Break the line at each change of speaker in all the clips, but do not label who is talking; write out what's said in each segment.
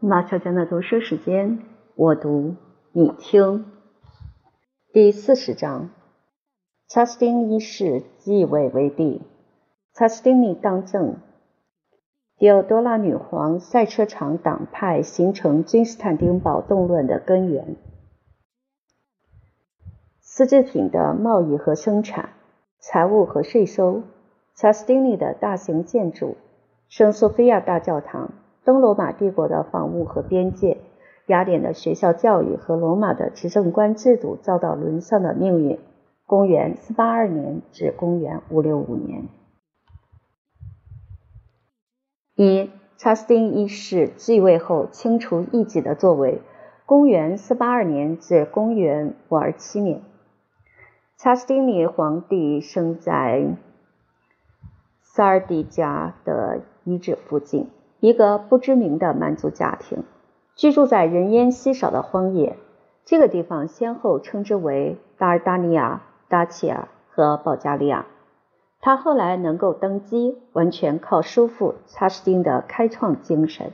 马小娟的读书时间，我读你听。第四十章，查士丁一世继位为帝，查士丁尼当政。迪奥多拉女皇赛车场党派形成君士坦丁堡动乱的根源。丝织品的贸易和生产，财务和税收，查士丁尼的大型建筑，圣索菲亚大教堂。东罗马帝国的防务和边界，雅典的学校教育和罗马的执政官制度遭到沦丧的命运。公元482年至公元565年。一查士丁一世继位后清除异己的作为。公元482年至公元527年，查士丁尼皇帝生在萨尔迪加的遗址附近。一个不知名的蛮族家庭居住在人烟稀少的荒野。这个地方先后称之为达尔达尼亚、达契亚和保加利亚。他后来能够登基，完全靠叔父查士丁的开创精神。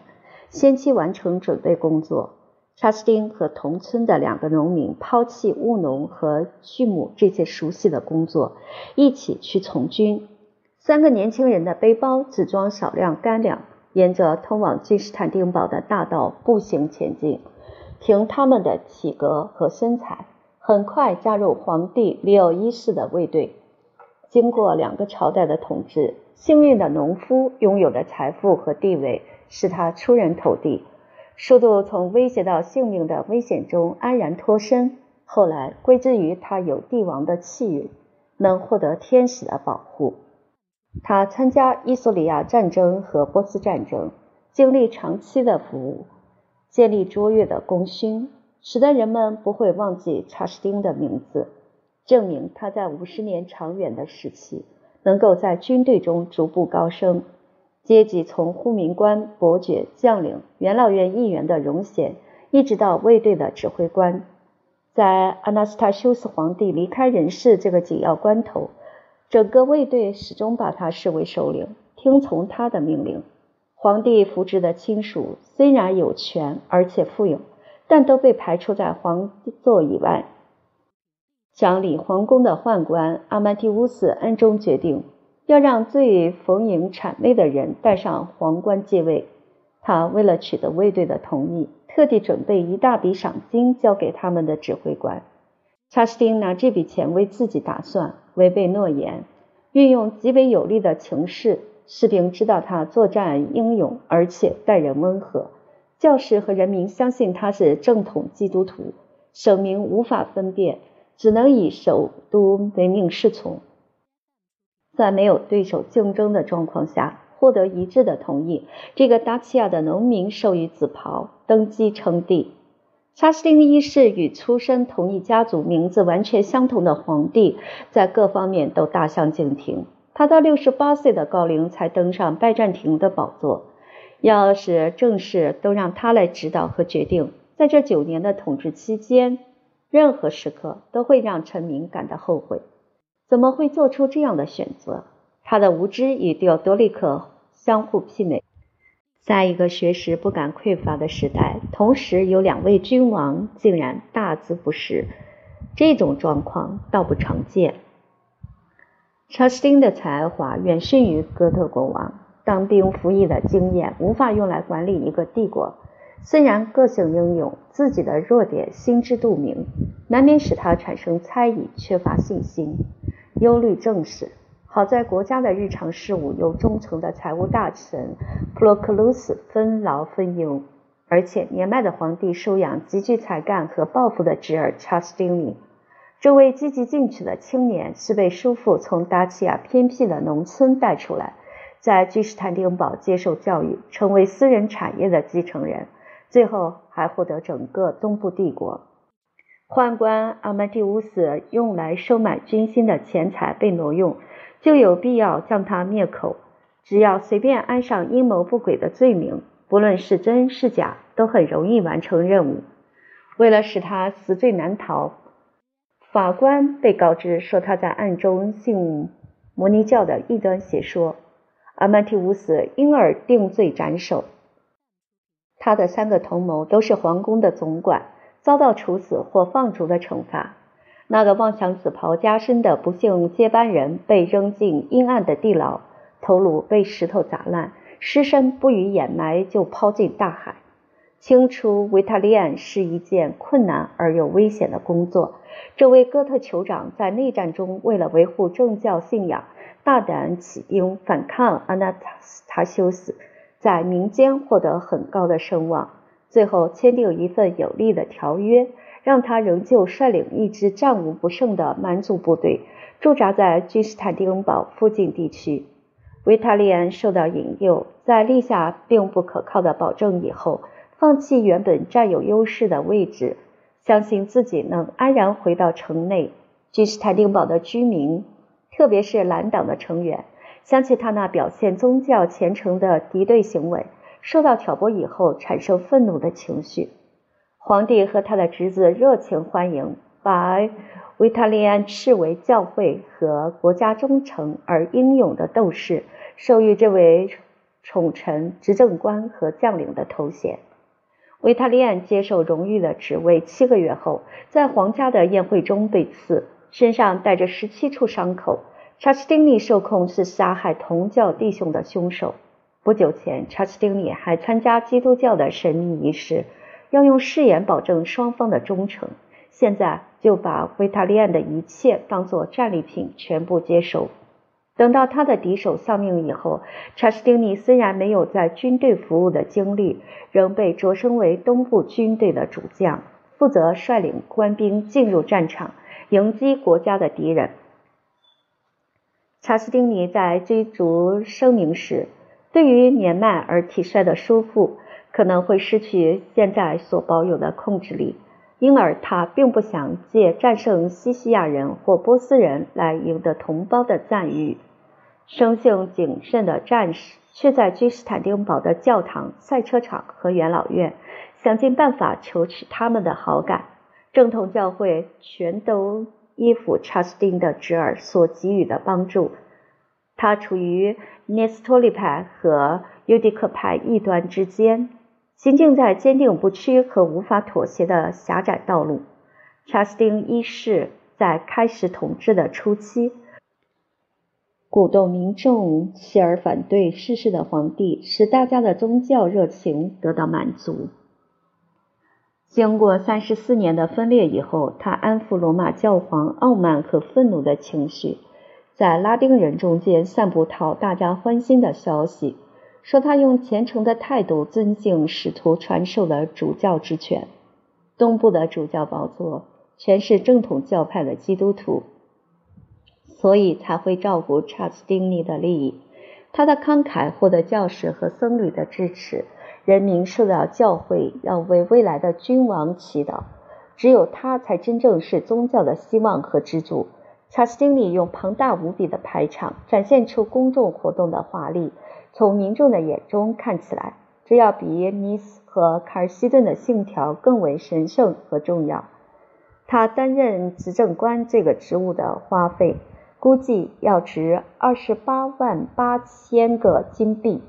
先期完成准备工作，查士丁和同村的两个农民抛弃务农和畜牧这些熟悉的工作，一起去从军。三个年轻人的背包只装少量干粮。沿着通往君士坦丁堡的大道步行前进，凭他们的体格和身材，很快加入皇帝利奥一世的卫队。经过两个朝代的统治，幸运的农夫拥有的财富和地位使他出人头地，数度从威胁到性命的危险中安然脱身。后来归之于他有帝王的气运，能获得天使的保护。他参加伊索里亚战争和波斯战争，经历长期的服务，建立卓越的功勋，使得人们不会忘记查士丁的名字，证明他在五十年长远的时期能够在军队中逐步高升，阶级从护民官、伯爵、将领、元老院议员的荣衔，一直到卫队的指挥官，在阿纳斯塔修斯皇帝离开人世这个紧要关头。整个卫队始终把他视为首领，听从他的命令。皇帝扶植的亲属虽然有权而且富有，但都被排除在皇座以外。掌理皇宫的宦官阿曼提乌斯暗中决定，要让最逢迎谄媚的人戴上皇冠继位。他为了取得卫队的同意，特地准备一大笔赏金交给他们的指挥官。查士丁拿这笔钱为自己打算，违背诺言，运用极为有利的情势。士兵知道他作战英勇，而且待人温和；教士和人民相信他是正统基督徒，省民无法分辨，只能以首都唯命是从。在没有对手竞争的状况下，获得一致的同意，这个达契亚的农民授予紫袍，登基称帝。查士丁一世与出身同一家族、名字完全相同的皇帝，在各方面都大相径庭。他到六十八岁的高龄才登上拜占庭的宝座。要是政事都让他来指导和决定，在这九年的统治期间，任何时刻都会让臣民感到后悔。怎么会做出这样的选择？他的无知与迪奥多利克相互媲美。在一个学识不敢匮乏的时代，同时有两位君王竟然大字不识，这种状况倒不常见。查士丁的才华远逊于哥特国王，当兵服役的经验无法用来管理一个帝国。虽然个性英勇，自己的弱点心知肚明，难免使他产生猜疑、缺乏信心、忧虑政事。好在国家的日常事务由忠诚的财务大臣普罗克鲁斯分劳分忧，而且年迈的皇帝收养极具才干和抱负的侄儿查士丁尼。这位积极进取的青年是被叔父从达契亚偏僻的农村带出来，在君士坦丁堡接受教育，成为私人产业的继承人，最后还获得整个东部帝国。宦官阿曼蒂乌斯用来收买军心的钱财被挪用。就有必要将他灭口。只要随便安上阴谋不轨的罪名，不论是真是假，都很容易完成任务。为了使他死罪难逃，法官被告知说他在暗中信摩尼教的异端邪说，阿曼提乌斯因而定罪斩首。他的三个同谋都是皇宫的总管，遭到处死或放逐的惩罚。那个妄想紫袍加身的不幸接班人被扔进阴暗的地牢，头颅被石头砸烂，尸身不予掩埋就抛进大海。清除维塔利安是一件困难而又危险的工作。这位哥特酋长在内战中为了维护政教信仰，大胆起兵反抗阿纳塔塔修斯，在民间获得很高的声望，最后签订一份有利的条约。让他仍旧率领一支战无不胜的蛮族部队驻扎在君士坦丁堡附近地区。维塔利安受到引诱，在立下并不可靠的保证以后，放弃原本占有优势的位置，相信自己能安然回到城内。君士坦丁堡的居民，特别是蓝党的成员，想起他那表现宗教虔诚的敌对行为，受到挑拨以后产生愤怒的情绪。皇帝和他的侄子热情欢迎，把维塔利安视为教会和国家忠诚而英勇的斗士，授予这位宠臣执政官和将领的头衔。维塔利安接受荣誉的职位七个月后，在皇家的宴会中被刺，身上带着十七处伤口。查士丁尼受控是杀害同教弟兄的凶手。不久前，查士丁尼还参加基督教的神秘仪式。要用誓言保证双方的忠诚。现在就把维塔利安的一切当作战利品，全部接收。等到他的敌手丧命以后，查士丁尼虽然没有在军队服务的经历，仍被擢升为东部军队的主将，负责率领官兵进入战场，迎击国家的敌人。查士丁尼在追逐声名时，对于年迈而体衰的叔父。可能会失去现在所保有的控制力，因而他并不想借战胜西西亚人或波斯人来赢得同胞的赞誉。生性谨慎的战士却在君士坦丁堡的教堂、赛车场和元老院想尽办法求取他们的好感。正统教会全都依附查士丁的侄儿所给予的帮助。他处于涅斯托利派和尤迪克派异端之间。行进在坚定不屈和无法妥协的狭窄道路。查士丁一世在开始统治的初期，鼓动民众起而反对逝世的皇帝，使大家的宗教热情得到满足。经过三十四年的分裂以后，他安抚罗马教皇傲慢和愤怒的情绪，在拉丁人中间散布讨大家欢心的消息。说他用虔诚的态度尊敬使徒传授的主教之权，东部的主教宝座全是正统教派的基督徒，所以才会照顾查斯丁尼的利益。他的慷慨获得教士和僧侣的支持，人民受到教会要为未来的君王祈祷，只有他才真正是宗教的希望和支柱。查斯丁尼用庞大无比的排场展现出公众活动的华丽。从民众的眼中看起来，这要比尼斯和卡尔西顿的信条更为神圣和重要。他担任执政官这个职务的花费，估计要值二十八万八千个金币。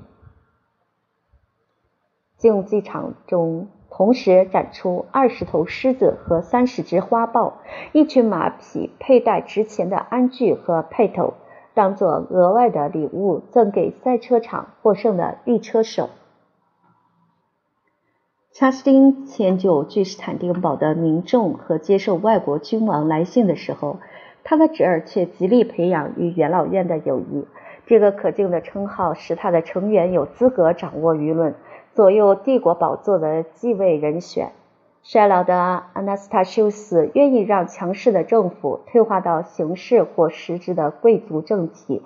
竞技场中同时展出二十头狮子和三十只花豹，一群马匹佩戴值钱的鞍具和辔头。当做额外的礼物赠给赛车场获胜的力车手。查士丁迁就君士坦丁堡的民众和接受外国君王来信的时候，他的侄儿却极力培养与元老院的友谊。这个可敬的称号使他的成员有资格掌握舆论，左右帝国宝座的继位人选。衰老的阿纳斯塔修斯愿意让强势的政府退化到形式或实质的贵族政体，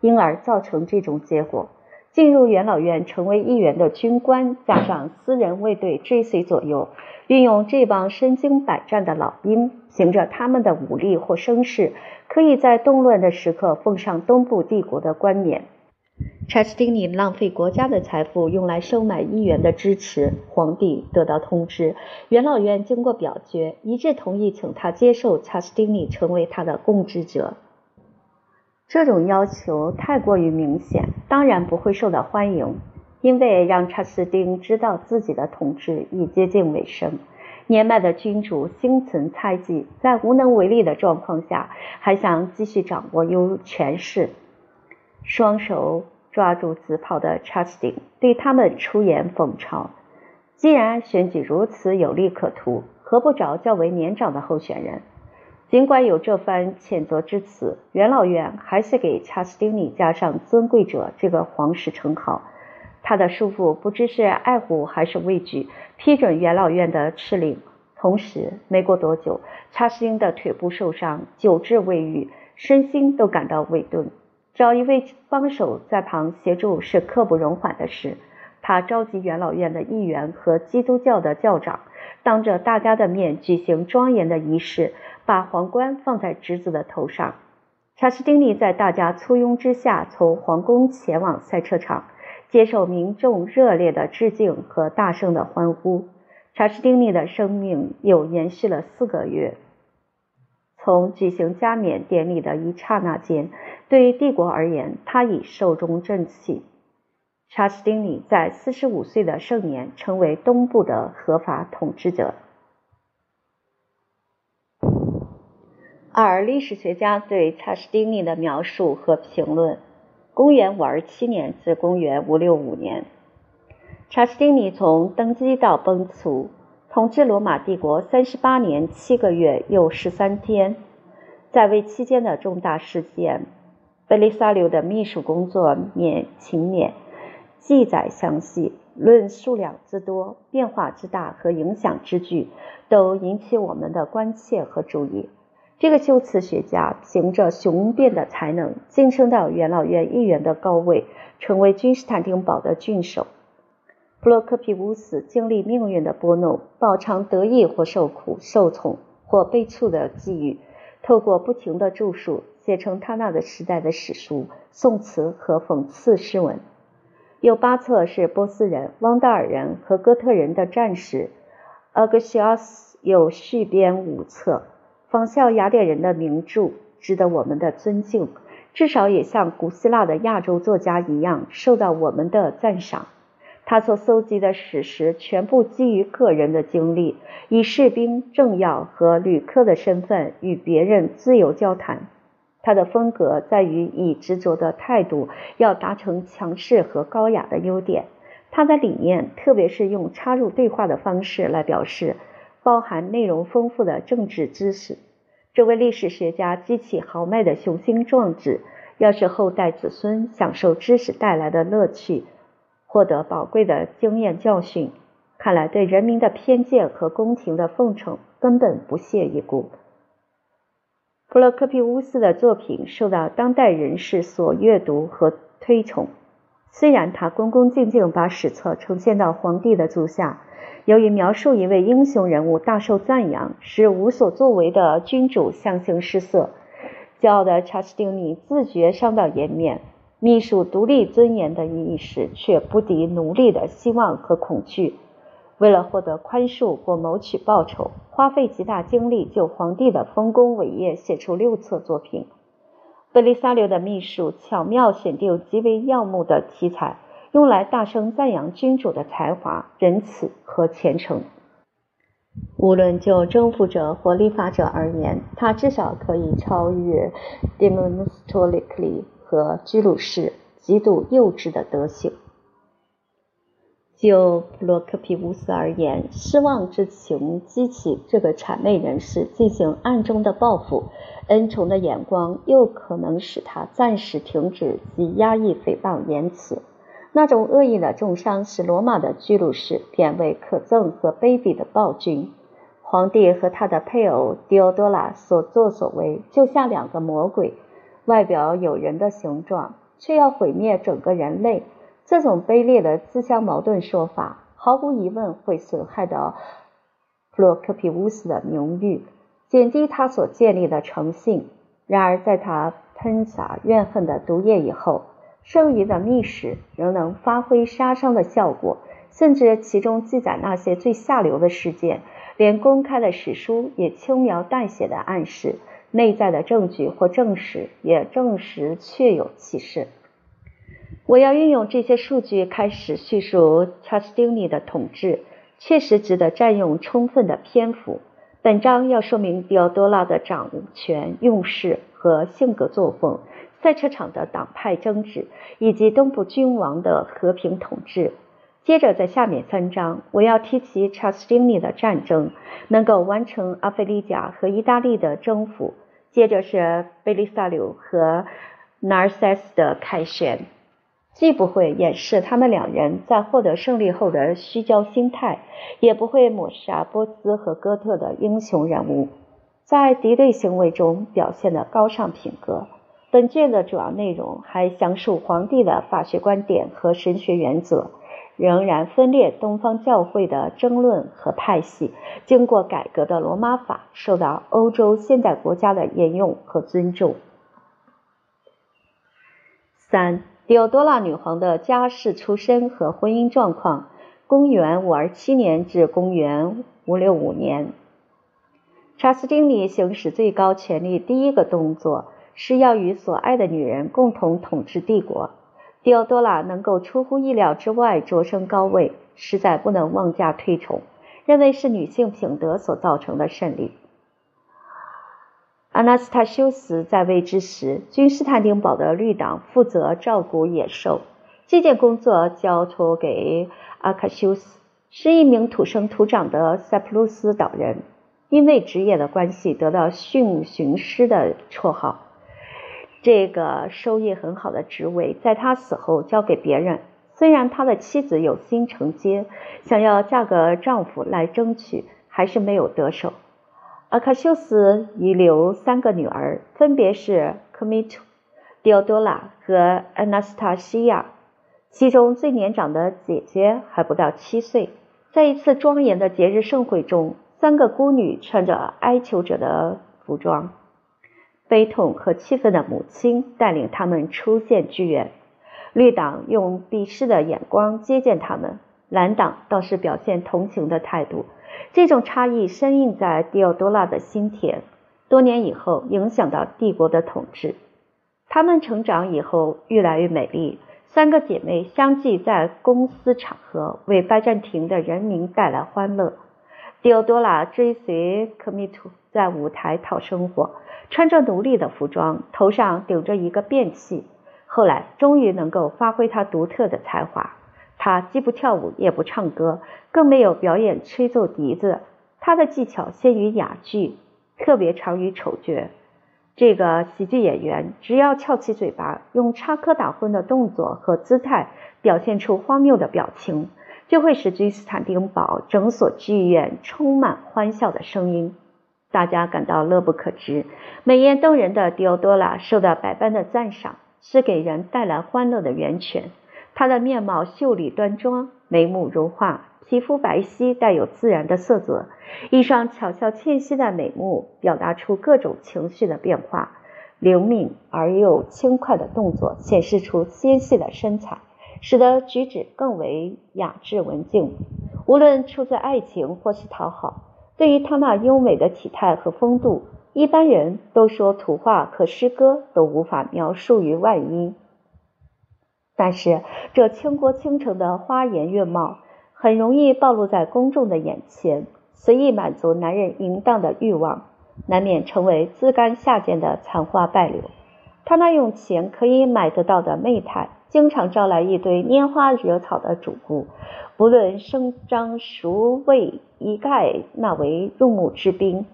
因而造成这种结果。进入元老院成为议员的军官，加上私人卫队追随左右，运用这帮身经百战的老兵，凭着他们的武力或声势，可以在动乱的时刻奉上东部帝国的冠冕。查士丁尼浪费国家的财富用来收买议员的支持，皇帝得到通知，元老院经过表决一致同意，请他接受查士丁尼成为他的共治者。这种要求太过于明显，当然不会受到欢迎。因为让查士丁知道自己的统治已接近尾声。年迈的君主心存猜忌，在无能为力的状况下，还想继续掌握优权势。双手抓住紫袍的查斯丁对他们出言讽嘲：“既然选举如此有利可图，何不找较为年长的候选人？”尽管有这番谴责之词，元老院还是给查斯丁尼加上“尊贵者”这个皇室称号。他的叔父不知是爱护还是畏惧，批准元老院的敕令。同时，没过多久，查士丁的腿部受伤，久治未愈，身心都感到萎顿。找一位帮手在旁协助是刻不容缓的事。他召集元老院的议员和基督教的教长，当着大家的面举行庄严的仪式。把皇冠放在侄子的头上，查士丁尼在大家簇拥之下从皇宫前往赛车场，接受民众热烈的致敬和大声的欢呼。查士丁尼的生命又延续了四个月。从举行加冕典礼的一刹那间，对于帝国而言，他已寿终正寝。查士丁尼在四十五岁的盛年，成为东部的合法统治者。而历史学家对查士丁尼的描述和评论：公元五二七年至公元五六五年，查士丁尼从登基到崩殂，统治罗马帝国三十八年七个月又十三天。在位期间的重大事件，贝利萨留的秘书工作免勤勉，记载详细，论数量之多、变化之大和影响之巨，都引起我们的关切和注意。这个修辞学家凭着雄辩的才能晋升到元老院议员的高位，成为君士坦丁堡的郡守。布洛克皮乌斯经历命运的拨弄，饱尝得意或受苦、受宠或被触的际遇，透过不停的著述，写成他那个时代的史书、宋词和讽刺诗文。有八册是波斯人、汪达尔人和哥特人的战史，阿格西奥斯有续编五册。仿效雅典人的名著，值得我们的尊敬，至少也像古希腊的亚洲作家一样受到我们的赞赏。他所搜集的史实全部基于个人的经历，以士兵、政要和旅客的身份与别人自由交谈。他的风格在于以执着的态度要达成强势和高雅的优点。他的理念，特别是用插入对话的方式来表示。包含内容丰富的政治知识，这位历史学家激起豪迈的雄心壮志，要使后代子孙享受知识带来的乐趣，获得宝贵的经验教训。看来对人民的偏见和宫廷的奉承根本不屑一顾。普罗科皮乌斯的作品受到当代人士所阅读和推崇，虽然他恭恭敬敬把史册呈现到皇帝的足下。由于描述一位英雄人物大受赞扬，使无所作为的君主相形失色，骄傲的查士丁尼自觉伤到颜面。秘书独立尊严的意识却不敌奴隶的希望和恐惧。为了获得宽恕或谋取报酬，花费极大精力就皇帝的丰功伟业写出六册作品。贝利萨留的秘书巧妙选定极为耀目的题材。用来大声赞扬君主的才华、仁慈和虔诚。无论就征服者或立法者而言，他至少可以超越 Demonstratically 和居鲁士极度幼稚的德行。就普罗克皮乌斯而言，失望之情激起这个谄媚人士进行暗中的报复，恩宠的眼光又可能使他暂时停止及压抑诽谤言辞。那种恶意的重伤使罗马的居鲁士变为可憎和卑鄙的暴君。皇帝和他的配偶狄奥多拉所作所为，就像两个魔鬼，外表有人的形状，却要毁灭整个人类。这种卑劣的自相矛盾说法，毫无疑问会损害到普罗科皮乌斯的名誉，减低他所建立的诚信。然而，在他喷洒怨恨的毒液以后，剩余的密史仍能发挥杀伤的效果，甚至其中记载那些最下流的事件，连公开的史书也轻描淡写的暗示，内在的证据或证实也证实确有其事。我要运用这些数据开始叙述查斯丁尼的统治，确实值得占用充分的篇幅。本章要说明迪奥多拉的掌权用事和性格作风，赛车场的党派争执，以及东部君王的和平统治。接着，在下面三章，我要提及查斯丁尼的战争能够完成阿非利加和意大利的征服。接着是贝利萨留和纳尔塞斯的凯旋。既不会掩饰他们两人在获得胜利后的虚骄心态，也不会抹杀波斯和哥特的英雄人物在敌对行为中表现的高尚品格。本卷的主要内容还详述皇帝的法学观点和神学原则，仍然分裂东方教会的争论和派系。经过改革的罗马法受到欧洲现代国家的沿用和尊重。三。狄奥多拉女皇的家世出身和婚姻状况。公元五二七年至公元五六五年，查斯丁尼行使最高权力第一个动作是要与所爱的女人共同统治帝国。迪奥多拉能够出乎意料之外擢升高位，实在不能妄加推崇，认为是女性品德所造成的胜利。阿纳斯塔修斯在位之时，君士坦丁堡的绿党负责照顾野兽，这件工作交托给阿卡修斯，是一名土生土长的塞浦路斯岛人，因为职业的关系得到训巡师的绰号。这个收益很好的职位在他死后交给别人，虽然他的妻子有心承接，想要嫁个丈夫来争取，还是没有得手。阿喀修斯遗留三个女儿，分别是科米图、迪奥多拉和安娜斯塔西亚。其中最年长的姐姐还不到七岁。在一次庄严的节日盛会中，三个孤女穿着哀求者的服装，悲痛和气愤的母亲带领他们出现剧院。绿党用鄙视的眼光接见他们，蓝党倒是表现同情的态度。这种差异深印在迪奥多拉的心田，多年以后影响到帝国的统治。他们成长以后越来越美丽，三个姐妹相继在公司场合为拜占庭的人民带来欢乐。迪奥多拉追随科米图在舞台讨生活，穿着奴隶的服装，头上顶着一个便器。后来终于能够发挥他独特的才华。他既不跳舞，也不唱歌，更没有表演吹奏笛子。他的技巧先于哑剧，特别长于丑角。这个喜剧演员只要翘起嘴巴，用插科打诨的动作和姿态表现出荒谬的表情，就会使君士坦丁堡整所剧院充满欢笑的声音。大家感到乐不可支。美艳动人的迪奥多拉受到百般的赞赏，是给人带来欢乐的源泉。她的面貌秀丽端庄，眉目如画，皮肤白皙，带有自然的色泽，一双巧笑倩兮的美目表达出各种情绪的变化，灵敏而又轻快的动作显示出纤细的身材，使得举止更为雅致文静。无论出自爱情或是讨好，对于他那优美的体态和风度，一般人都说图画和诗歌都无法描述于万音。但是，这倾国倾城的花颜月貌很容易暴露在公众的眼前，随意满足男人淫荡的欲望，难免成为自甘下贱的残花败柳。他那用钱可以买得到的媚态，经常招来一堆拈花惹草的主顾，不论声张孰谓，一概纳为入幕之宾。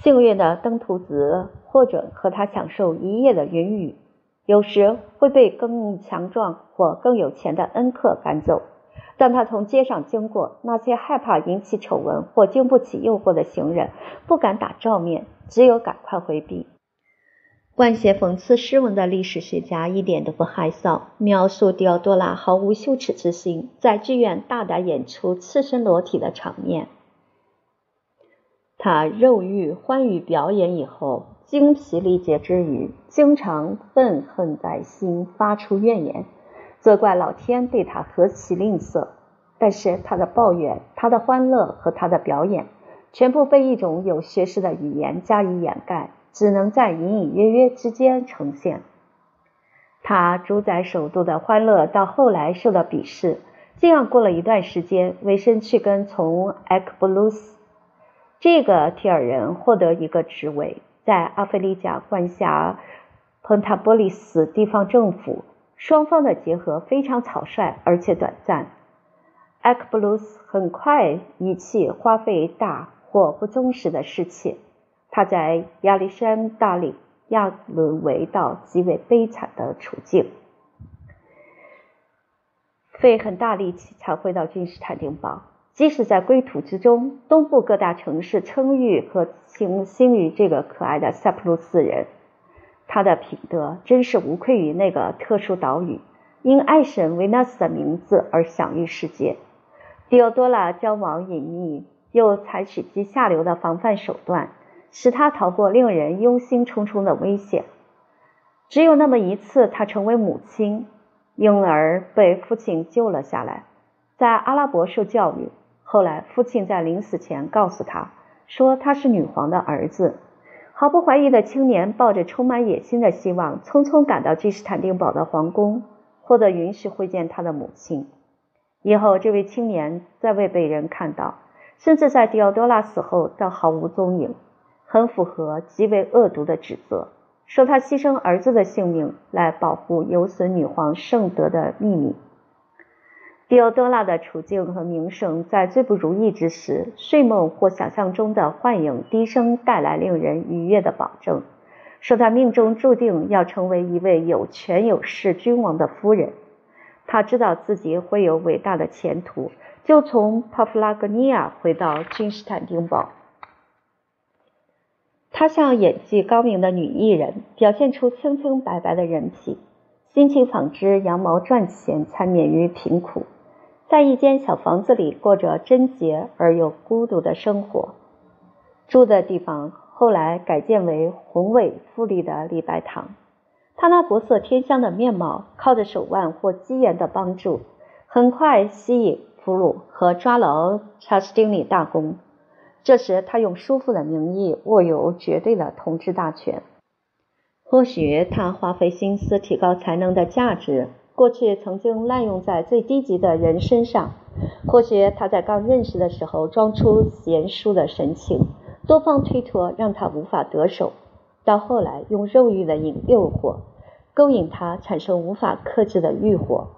幸运的登徒子或者和他享受一夜的云雨。有时会被更强壮或更有钱的恩客赶走。当他从街上经过，那些害怕引起丑闻或经不起诱惑的行人不敢打照面，只有赶快回避。撰写讽刺诗文的历史学家一点都不害臊，描述迪奥多拉毫无羞耻之心，在剧院大胆演出赤身裸体的场面。他肉欲欢愉表演以后。精疲力竭之余，经常愤恨在心，发出怨言，责怪老天对他何其吝啬。但是他的抱怨、他的欢乐和他的表演，全部被一种有学识的语言加以掩盖，只能在隐隐约约之间呈现。他主宰首都的欢乐到后来受到鄙视。这样过了一段时间，维申去跟从埃克布鲁斯这个提尔人获得一个职位，在阿非利加管辖彭塔波利斯地方政府。双方的结合非常草率而且短暂。埃克布鲁斯很快遗弃花费大或不忠实的侍妾，他在亚历山大里亚沦为到极为悲惨的处境。费很大力气才回到君士坦丁堡，即使在归途之中，东部各大城市称誉和倾心于这个可爱的塞浦路斯人。他的品德真是无愧于那个特殊岛屿，因爱神维纳斯的名字而享誉世界。迪奥多拉交往隐秘，又采取极下流的防范手段，使他逃过令人忧心忡忡的危险。只有那么一次，他成为母亲。婴儿被父亲救了下来，在阿拉伯受教育。后来，父亲在临死前告诉他说他是女皇的儿子。毫不怀疑的青年抱着充满野心的希望，匆匆赶到君士坦丁堡的皇宫，获得允许会见他的母亲。以后，这位青年再未被人看到，甚至在迪奥多拉死后，倒毫无踪影，很符合极为恶毒的指责。说他牺牲儿子的性命来保护有损女皇圣德的秘密。狄奥多拉的处境和名声在最不如意之时，睡梦或想象中的幻影低声带来令人愉悦的保证，说他命中注定要成为一位有权有势君王的夫人。他知道自己会有伟大的前途，就从帕夫拉格尼亚回到君士坦丁堡。她像演技高明的女艺人，表现出清清白白的人品，心情纺织，羊毛赚钱，才免于贫苦，在一间小房子里过着贞洁而又孤独的生活。住的地方后来改建为宏伟富丽的礼拜堂。她那国色天香的面貌，靠着手腕或机缘的帮助，很快吸引俘虏和抓牢查士丁尼大公。这时，他用叔父的名义握有绝对的统治大权。或许他花费心思提高才能的价值，过去曾经滥用在最低级的人身上；或许他在刚认识的时候装出贤淑的神情，多方推脱让他无法得手；到后来用肉欲的引诱惑，勾引他产生无法克制的欲火。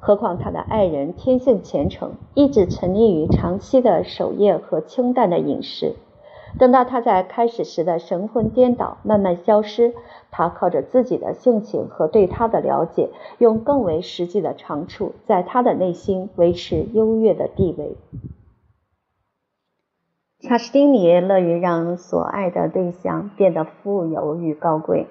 何况他的爱人天性虔诚，一直沉溺于长期的守夜和清淡的饮食。等到他在开始时的神魂颠倒慢慢消失，他靠着自己的性情和对他的了解，用更为实际的长处，在他的内心维持优越的地位。查士丁尼乐于让所爱的对象变得富有与高贵，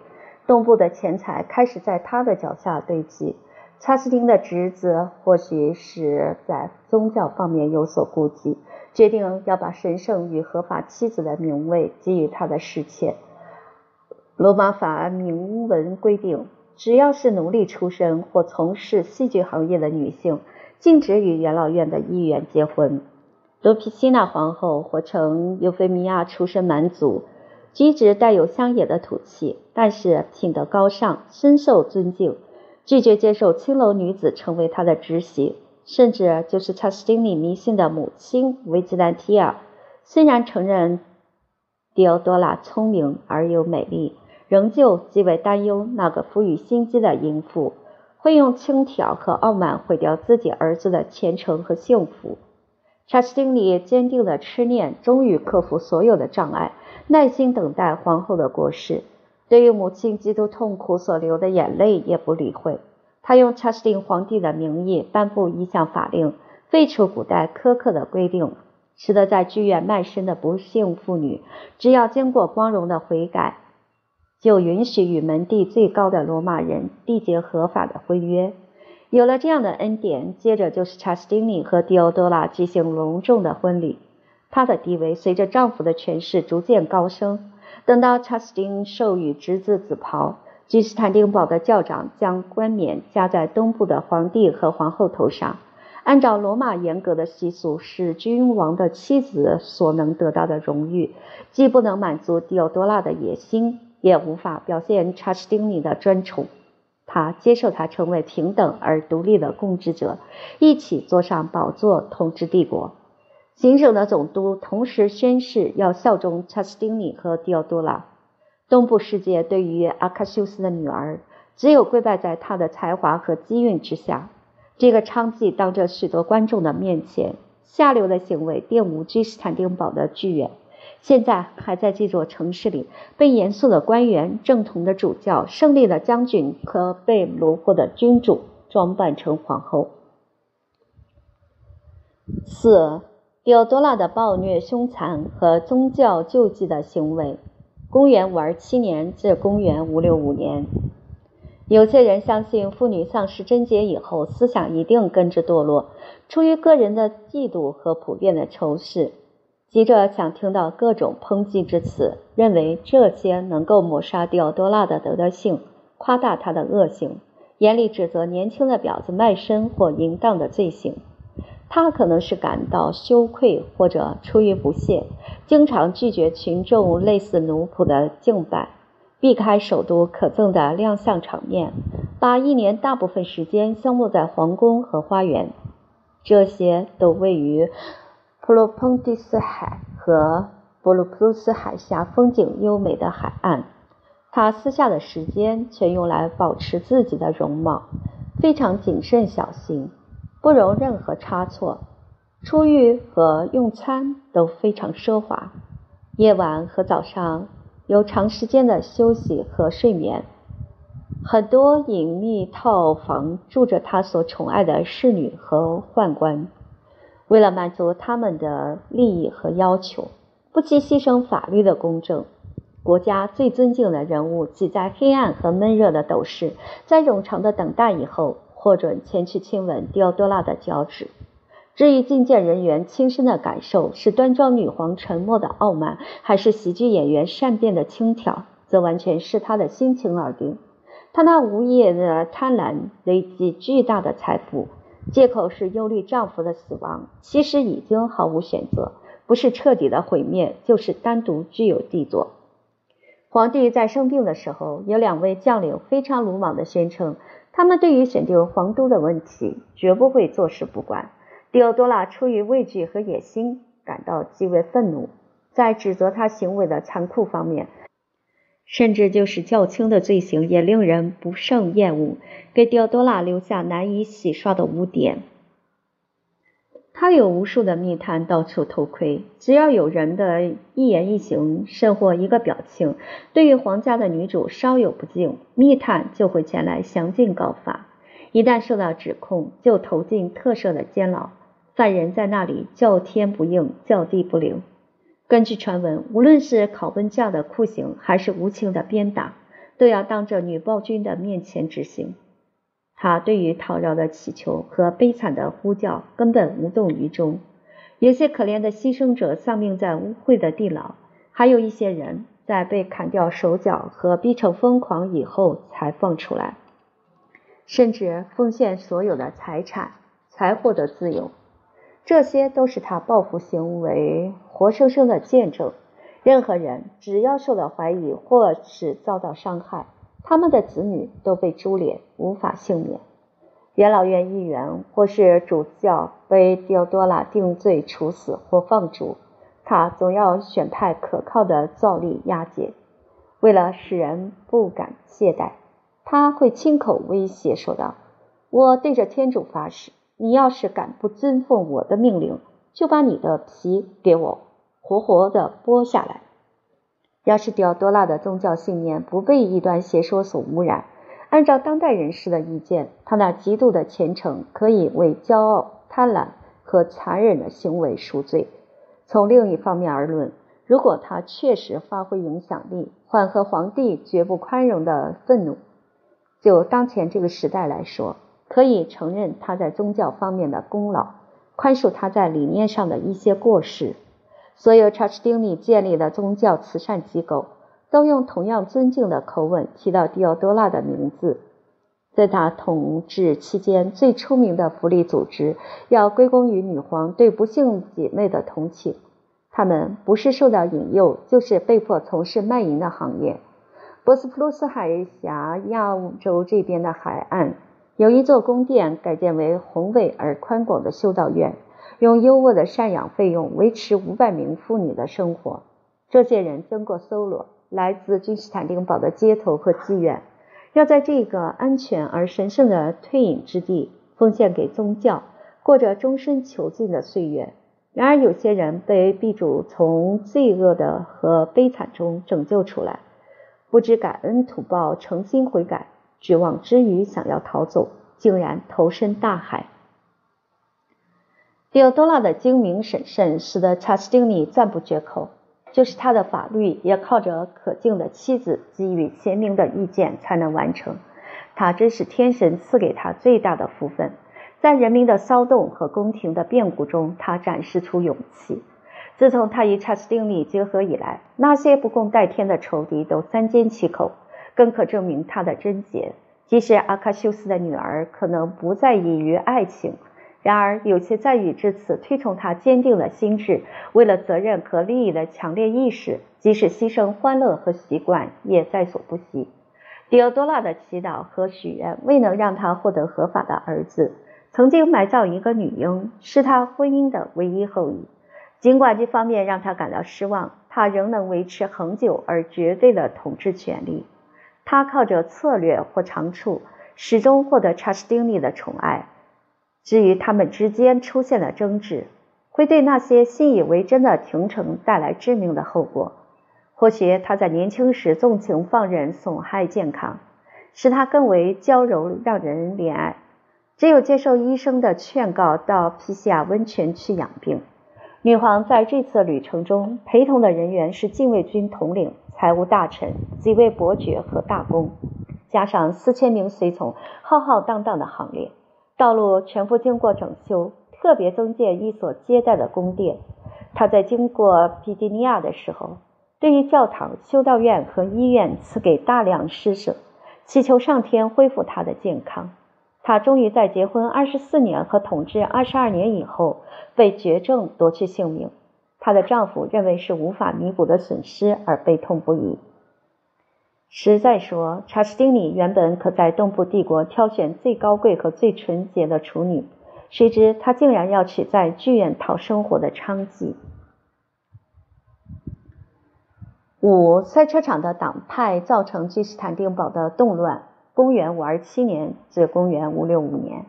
东部的钱财开始在他的脚下堆积。查士丁的侄子或许是在宗教方面有所顾忌，决定要把神圣与合法妻子的名位给予他的侍妾。罗马法明文规定，只要是奴隶出身或从事戏剧行业的女性，禁止与元老院的议员结婚。罗皮西娜皇后或称尤菲米亚出身蛮族，举止带有乡野的土气，但是品德高尚，深受尊敬。拒绝接受青楼女子成为他的侄媳，甚至就是查士丁尼迷信的母亲维吉兰提亚，虽然承认狄奥多拉聪明而又美丽，仍旧极为担忧那个赋予心机的淫妇会用轻佻和傲慢毁掉自己儿子的前程和幸福。查士丁尼坚定的痴念终于克服所有的障碍，耐心等待皇后的过世。对于母亲极度痛苦所流的眼泪也不理会，他用查士丁皇帝的名义颁布一项法令，废除古代苛刻的规定，使得在剧院卖身的不幸妇女，只要经过光荣的悔改，就允许与门第最高的罗马人缔结合法的婚约。有了这样的恩典，接着就是查士丁尼和狄奥多拉举行隆重的婚礼，她的地位随着丈夫的权势逐渐高升。等到查士丁授予侄子紫袍，君士坦丁堡的教长将冠冕加在东部的皇帝和皇后头上。按照罗马严格的习俗，是君王的妻子所能得到的荣誉，既不能满足狄奥多拉的野心，也无法表现查士丁尼的专宠。他接受他成为平等而独立的共治者，一起坐上宝座统治帝国。行省的总督同时宣誓要效忠查士丁尼和迪奥多拉。东部世界对于阿喀修斯的女儿，只有跪拜在他的才华和机运之下。这个娼妓当着许多观众的面前，下流的行为玷污君士坦丁堡的剧院。现在还在这座城市里，被严肃的官员、正统的主教、胜利的将军和被虏获的君主装扮成皇后。四。迪奥多拉的暴虐、凶残和宗教救济的行为。公元五二七年至公元五六五年，有些人相信妇女丧失贞洁以后，思想一定跟着堕落。出于个人的嫉妒和普遍的仇视，急着想听到各种抨击之词，认为这些能够抹杀迪奥多拉的德德性，夸大他的恶行，严厉指责年轻的婊子卖身或淫荡的罪行。他可能是感到羞愧，或者出于不屑，经常拒绝群众类似奴仆的敬拜，避开首都可憎的亮相场面，把一年大部分时间消磨在皇宫和花园。这些都位于普罗蓬蒂斯海和布鲁普鲁斯海峡风景优美的海岸。他私下的时间全用来保持自己的容貌，非常谨慎小心。不容任何差错，出浴和用餐都非常奢华。夜晚和早上有长时间的休息和睡眠。很多隐秘套房住着他所宠爱的侍女和宦官，为了满足他们的利益和要求，不惜牺牲法律的公正。国家最尊敬的人物挤在黑暗和闷热的斗室，在冗长的等待以后。获准前去亲吻迪奥多拉的脚趾。至于觐见人员亲身的感受是端庄女皇沉默的傲慢，还是喜剧演员善变的轻佻，则完全视他的心情而定。他那无业的贪婪累积巨大的财富，借口是忧虑丈夫的死亡，其实已经毫无选择，不是彻底的毁灭，就是单独具有帝座。皇帝在生病的时候，有两位将领非常鲁莽地宣称。他们对于选定皇都的问题绝不会坐视不管。迪奥多拉出于畏惧和野心，感到极为愤怒，在指责他行为的残酷方面，甚至就是较轻的罪行也令人不胜厌恶，给迪奥多拉留下难以洗刷的污点。他有无数的密探到处偷窥，只要有人的一言一行，甚或一个表情，对于皇家的女主稍有不敬，密探就会前来详尽告发。一旦受到指控，就投进特设的监牢，犯人在那里叫天不应，叫地不灵。根据传闻，无论是拷问架的酷刑，还是无情的鞭打，都要当着女暴君的面前执行。他对于讨饶的祈求和悲惨的呼叫根本无动于衷。有些可怜的牺牲者丧命在污秽的地牢，还有一些人在被砍掉手脚和逼成疯狂以后才放出来，甚至奉献所有的财产才获得自由。这些都是他报复行为活生生的见证。任何人只要受到怀疑或是遭到伤害。他们的子女都被株连，无法幸免。元老院议员或是主教被迪奥多拉定罪处死或放逐，他总要选派可靠的造力押解。为了使人不敢懈怠，他会亲口威胁说道：“我对着天主发誓，你要是敢不遵奉我的命令，就把你的皮给我活活的剥下来。”要是迪奥多拉的宗教信念不被异端邪说所污染，按照当代人士的意见，他那极度的虔诚可以为骄傲、贪婪和残忍的行为赎罪。从另一方面而论，如果他确实发挥影响力，缓和皇帝绝不宽容的愤怒，就当前这个时代来说，可以承认他在宗教方面的功劳，宽恕他在理念上的一些过失。所有查士丁尼建立的宗教慈善机构都用同样尊敬的口吻提到迪奥多拉的名字。在他统治期间，最出名的福利组织要归功于女皇对不幸姐妹的同情。他们不是受到引诱，就是被迫从事卖淫的行业。博斯普鲁斯海峡亚洲这边的海岸，有一座宫殿，改建为宏伟而宽广的修道院，用优渥的赡养费用维持五百名妇女的生活。这些人经过搜罗，来自君士坦丁堡的街头和妓院，要在这个安全而神圣的退隐之地奉献给宗教，过着终身囚禁的岁月。然而，有些人被地主从罪恶的和悲惨中拯救出来，不知感恩图报，诚心悔改，绝望之余想要逃走，竟然投身大海。迪奥多拉的精明审慎使得查士丁尼赞不绝口，就是他的法律也靠着可敬的妻子给予贤明的意见才能完成。他真是天神赐给他最大的福分。在人民的骚动和宫廷的变故中，他展示出勇气。自从他与查士丁尼结合以来，那些不共戴天的仇敌都三缄其口，更可证明他的贞洁。即使阿喀修斯的女儿可能不在意于爱情，然而有些赞誉至此推崇他坚定的心智，为了责任和利益的强烈意识，即使牺牲欢乐和习惯也在所不惜。狄奥多拉的祈祷和许愿未能让他获得合法的儿子。曾经埋葬一个女婴，是他婚姻的唯一后裔。尽管这方面让他感到失望，他仍能维持恒久而绝对的统治权力。他靠着策略或长处，始终获得查士丁尼的宠爱。至于他们之间出现的争执，会对那些信以为真的廷臣带来致命的后果。或许他在年轻时纵情放任，损害健康，使他更为娇柔，让人怜爱。只有接受医生的劝告，到皮西亚温泉去养病。女皇在这次旅程中陪同的人员是禁卫军统领、财务大臣、几位伯爵和大公，加上四千名随从，浩浩荡荡的行列。道路全部经过整修，特别增建一所接待的宫殿。他在经过比基尼亚的时候，对于教堂、修道院和医院赐给大量施舍，祈求上天恢复他的健康。他终于在结婚二十四年和统治二十二年以后被绝症夺去性命。她的丈夫认为是无法弥补的损失而悲痛不已。实在说，查士丁尼原本可在东部帝国挑选最高贵和最纯洁的处女，谁知他竟然要娶在剧院讨生活的娼妓。五赛车场的党派造成君士坦丁堡的动乱。公元五二七年至公元五六五年，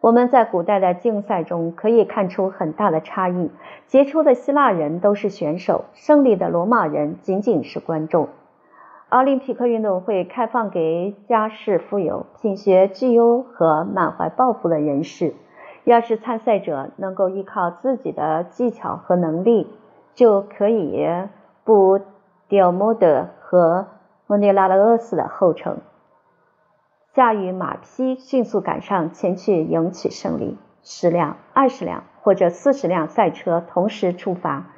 我们在古代的竞赛中可以看出很大的差异。杰出的希腊人都是选手，胜利的罗马人仅仅是观众。奥林匹克运动会开放给家世富有、品学具优和满怀抱负的人士。要是参赛者能够依靠自己的技巧和能力，就可以步迪奥莫德和莫尼拉勒厄斯的后尘。驾驭马匹迅速赶上前去赢取胜利，十辆、二十辆或者四十辆赛车同时出发。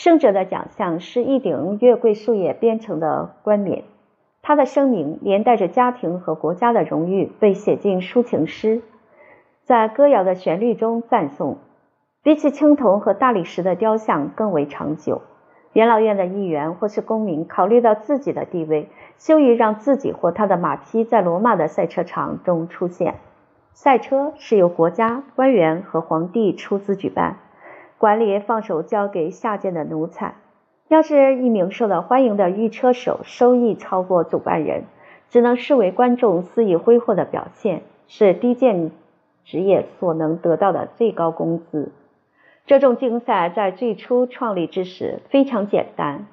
胜者的奖项是一顶月桂树叶编成的冠冕，他的声名连带着家庭和国家的荣誉被写进抒情诗，在歌谣的旋律中赞颂。比起青铜和大理石的雕像更为长久。元老院的议员或是公民考虑到自己的地位，羞于让自己或他的马匹在罗马的赛车场中出现。赛车是由国家官员和皇帝出资举办，管理放手交给下贱的奴才。要是一名受到欢迎的御车手收益超过主办人，只能视为观众肆意挥霍的表现，是低贱职业所能得到的最高工资。这种竞赛在最初创立之时非常简单，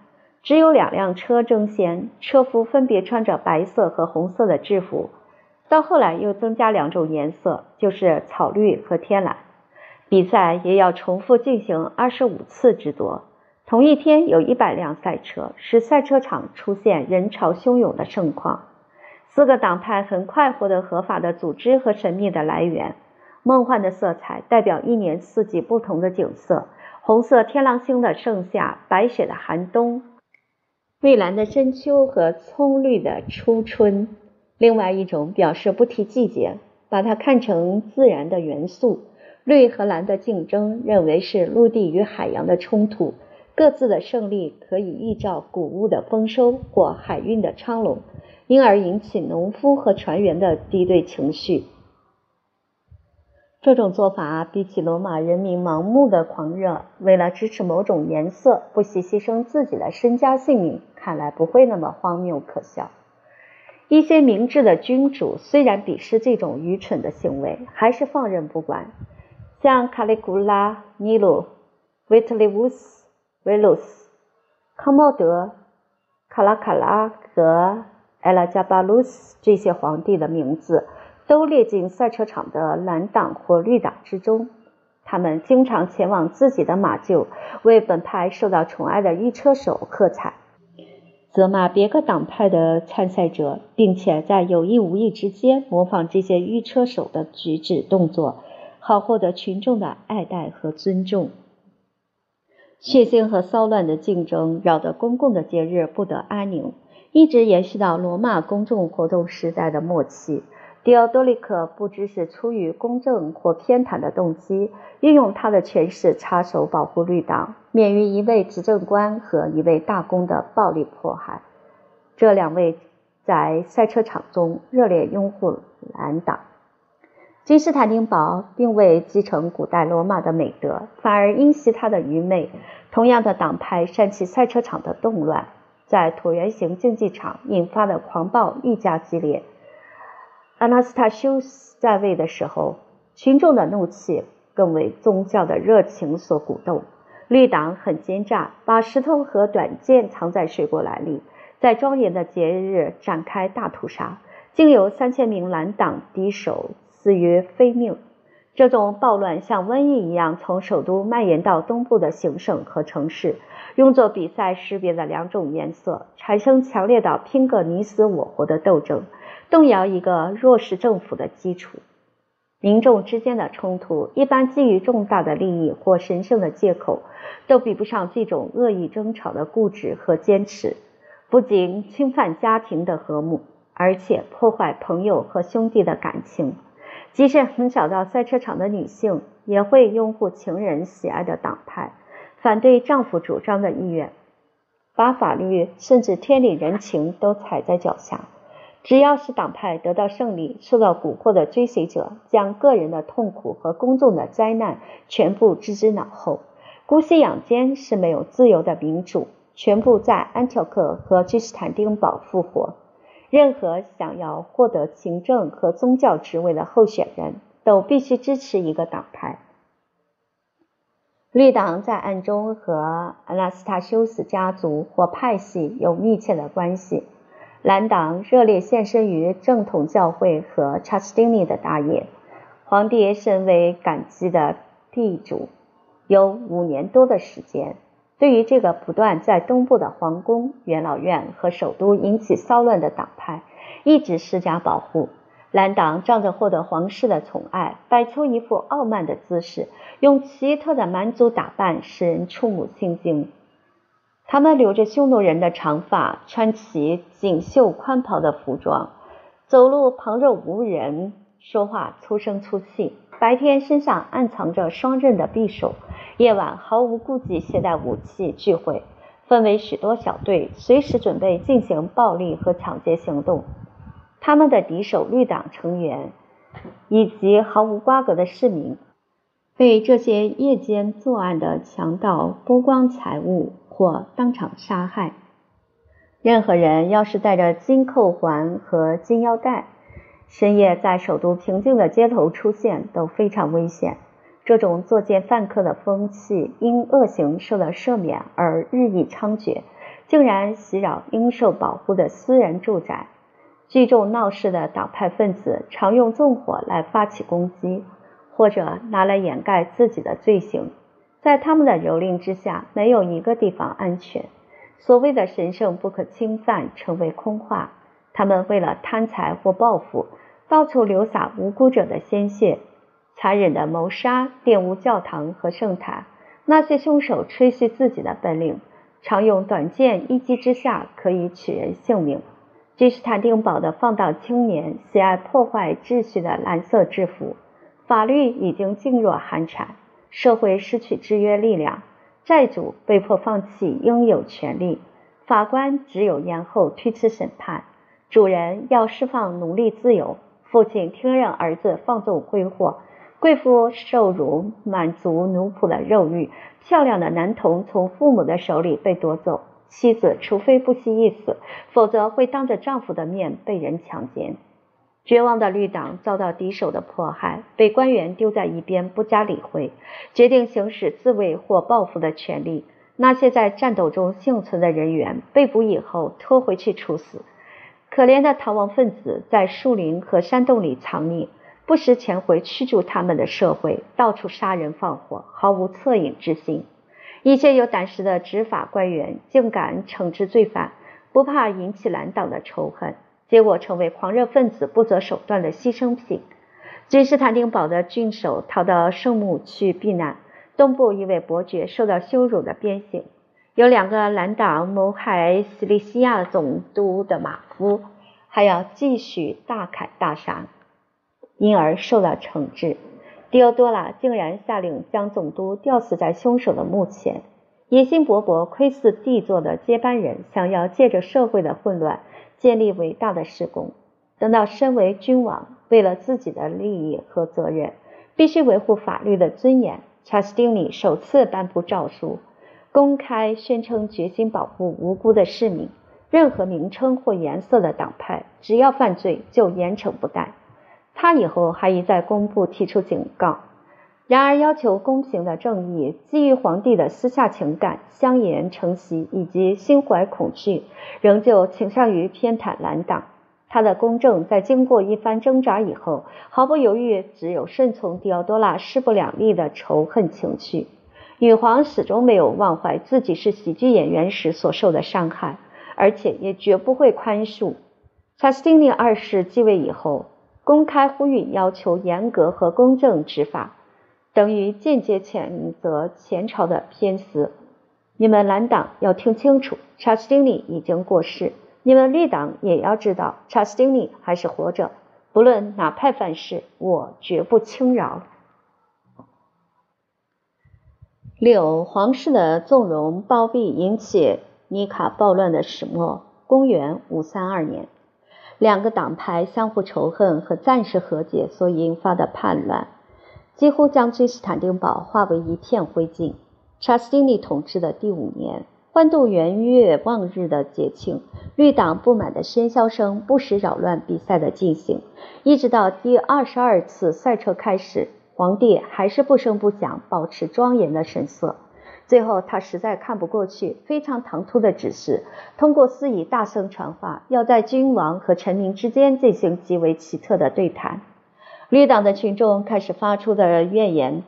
只有两辆车争先，车夫分别穿着白色和红色的制服。到后来又增加两种颜色，就是草绿和天蓝。比赛也要重复进行二十五次之多。同一天有一百辆赛车，使赛车场出现人潮汹涌的盛况。四个党派很快获得合法的组织和神秘的来源。梦幻的色彩代表一年四季不同的景色：红色天狼星的盛夏，白雪的寒冬，蔚蓝的深秋和葱绿的初春。另外一种表示不提季节，把它看成自然的元素。绿和蓝的竞争，认为是陆地与海洋的冲突。各自的胜利可以预兆谷物的丰收或海运的昌隆，因而引起农夫和船员的敌对情绪。这种做法比起罗马人民盲目的狂热，为了支持某种颜色不惜牺牲自己的身家性命，看来不会那么荒谬可笑。一些明智的君主虽然鄙视这种愚蠢的行为，还是放任不管。像卡利古拉、尼禄、维特利乌斯、维鲁斯、康茂德、卡拉卡拉和埃拉加巴鲁斯这些皇帝的名字，都列进赛车场的蓝党或绿党之中。他们经常前往自己的马厩，为本派受到宠爱的御车手喝彩。责骂别个党派的参赛者，并且在有意无意之间模仿这些御车手的举止动作，好获得群众的爱戴和尊重。血腥和骚乱的竞争扰得公共的节日不得安宁，一直延续到罗马公众活动时代的末期。迪奥多利克不知是出于公正或偏袒的动机，运用他的权势插手保护绿党，免于一位执政官和一位大公的暴力迫害。这两位在赛车场中热烈拥护蓝党。君士坦丁堡并未继承古代罗马的美德，反而因袭他的愚昧。同样的党派煽起赛车场的动乱，在椭圆形竞技场引发的狂暴愈加激烈。阿纳斯塔修斯在位的时候，群众的怒气更为宗教的热情所鼓动。绿党很奸诈，把石头和短剑藏在水果篮里，在庄严的节日展开大屠杀，竟有三千名蓝党敌手死于非命。这种暴乱像瘟疫一样从首都蔓延到东部的行省和城市，用作比赛识别的两种颜色，产生强烈的拼个你死我活的斗争。动摇一个弱势政府的基础，民众之间的冲突一般基于重大的利益或神圣的借口，都比不上这种恶意争吵的固执和坚持。不仅侵犯家庭的和睦，而且破坏朋友和兄弟的感情。即使很少到赛车场的女性，也会拥护情人喜爱的党派，反对丈夫主张的意愿，把法律甚至天理人情都踩在脚下。只要是党派得到胜利，受到蛊惑的追随者将个人的痛苦和公众的灾难全部置之脑后。姑息养奸是没有自由的民主，全部在安条克和君士坦丁堡复活。任何想要获得行政和宗教职位的候选人都必须支持一个党派。绿党在暗中和阿纳斯塔修斯家族或派系有密切的关系。蓝党热烈献身于正统教会和查斯丁尼的大业，皇帝甚为感激的地主，有五年多的时间，对于这个不断在东部的皇宫、元老院和首都引起骚乱的党派，一直施加保护。蓝党仗着获得皇室的宠爱，摆出一副傲慢的姿势，用奇特的蛮族打扮使人触目心惊。他们留着匈奴人的长发，穿起锦绣宽袍的服装，走路旁若无人，说话粗声粗气。白天身上暗藏着双刃的匕首，夜晚毫无顾忌携带武器聚会，分为许多小队，随时准备进行暴力和抢劫行动。他们的敌手绿党成员以及毫无瓜葛的市民，被这些夜间作案的强盗剥光财物。或当场杀害。任何人要是带着金扣环和金腰带，深夜在首都平静的街头出现，都非常危险。这种作奸犯科的风气因恶行受到赦免而日益猖獗，竟然袭扰应受保护的私人住宅。聚众闹事的党派分子常用纵火来发起攻击，或者拿来掩盖自己的罪行。在他们的蹂躏之下，没有一个地方安全。所谓的神圣不可侵犯成为空话。他们为了贪财或报复，到处流洒无辜者的鲜血，残忍的谋杀、玷污教堂和圣坛。那些凶手吹嘘自己的本领，常用短剑一击之下可以取人性命。君士坦丁堡的放荡青年喜爱破坏秩序的蓝色制服，法律已经噤若寒蝉。社会失去制约力量，债主被迫放弃应有权利，法官只有延后推迟审判，主人要释放奴隶自由，父亲听任儿子放纵挥霍，贵妇受辱满足奴仆的肉欲，漂亮的男童从父母的手里被夺走，妻子除非不惜一死，否则会当着丈夫的面被人强奸。绝望的绿党遭到敌手的迫害，被官员丢在一边不加理会，决定行使自卫或报复的权利。那些在战斗中幸存的人员被捕以后拖回去处死。可怜的逃亡分子在树林和山洞里藏匿，不时潜回驱逐他们的社会，到处杀人放火，毫无恻隐之心。一些有胆识的执法官员竟敢惩治罪犯，不怕引起蓝党的仇恨。结果成为狂热分子不择手段的牺牲品。君士坦丁堡的郡守逃到圣墓去避难，东部一位伯爵受到羞辱的鞭刑。有两个蓝党谋害西利西亚总督的马夫，还要继续大砍大杀，因而受到惩治。迪欧多拉竟然下令将总督吊死在凶手的墓前。野心勃勃、窥伺帝座的接班人，想要借着社会的混乱。建立伟大的事功。等到身为君王，为了自己的利益和责任，必须维护法律的尊严，查士丁尼首次颁布诏书，公开宣称决心保护无辜的市民。任何名称或颜色的党派，只要犯罪就严惩不贷。他以后还一再公布提出警告。然而，要求公平的正义，基于皇帝的私下情感、相言成习以及心怀恐惧，仍旧倾向于偏袒蓝党。他的公正在经过一番挣扎以后，毫不犹豫，只有顺从狄奥多拉势不两立的仇恨情绪。女皇始终没有忘怀自己是喜剧演员时所受的伤害，而且也绝不会宽恕。查士丁尼二世继位以后，公开呼吁要求严格和公正执法。等于间接谴责前朝的偏私。你们蓝党要听清楚，查士丁尼已经过世；你们绿党也要知道，查士丁尼还是活着。不论哪派犯事，我绝不轻饶。六皇室的纵容包庇引起尼卡暴乱的始末。公元五三二年，两个党派相互仇恨和暂时和解所引发的叛乱。几乎将君士坦丁堡化为一片灰烬。查士丁尼统治的第五年，欢度元月望日的节庆，绿党不满的喧嚣声不时扰乱比赛的进行。一直到第二十二次赛车开始，皇帝还是不声不响，保持庄严的神色。最后，他实在看不过去，非常唐突的指示，通过司仪大声传话，要在君王和臣民之间进行极为奇特的对谈。绿党的群众开始发出的怨言，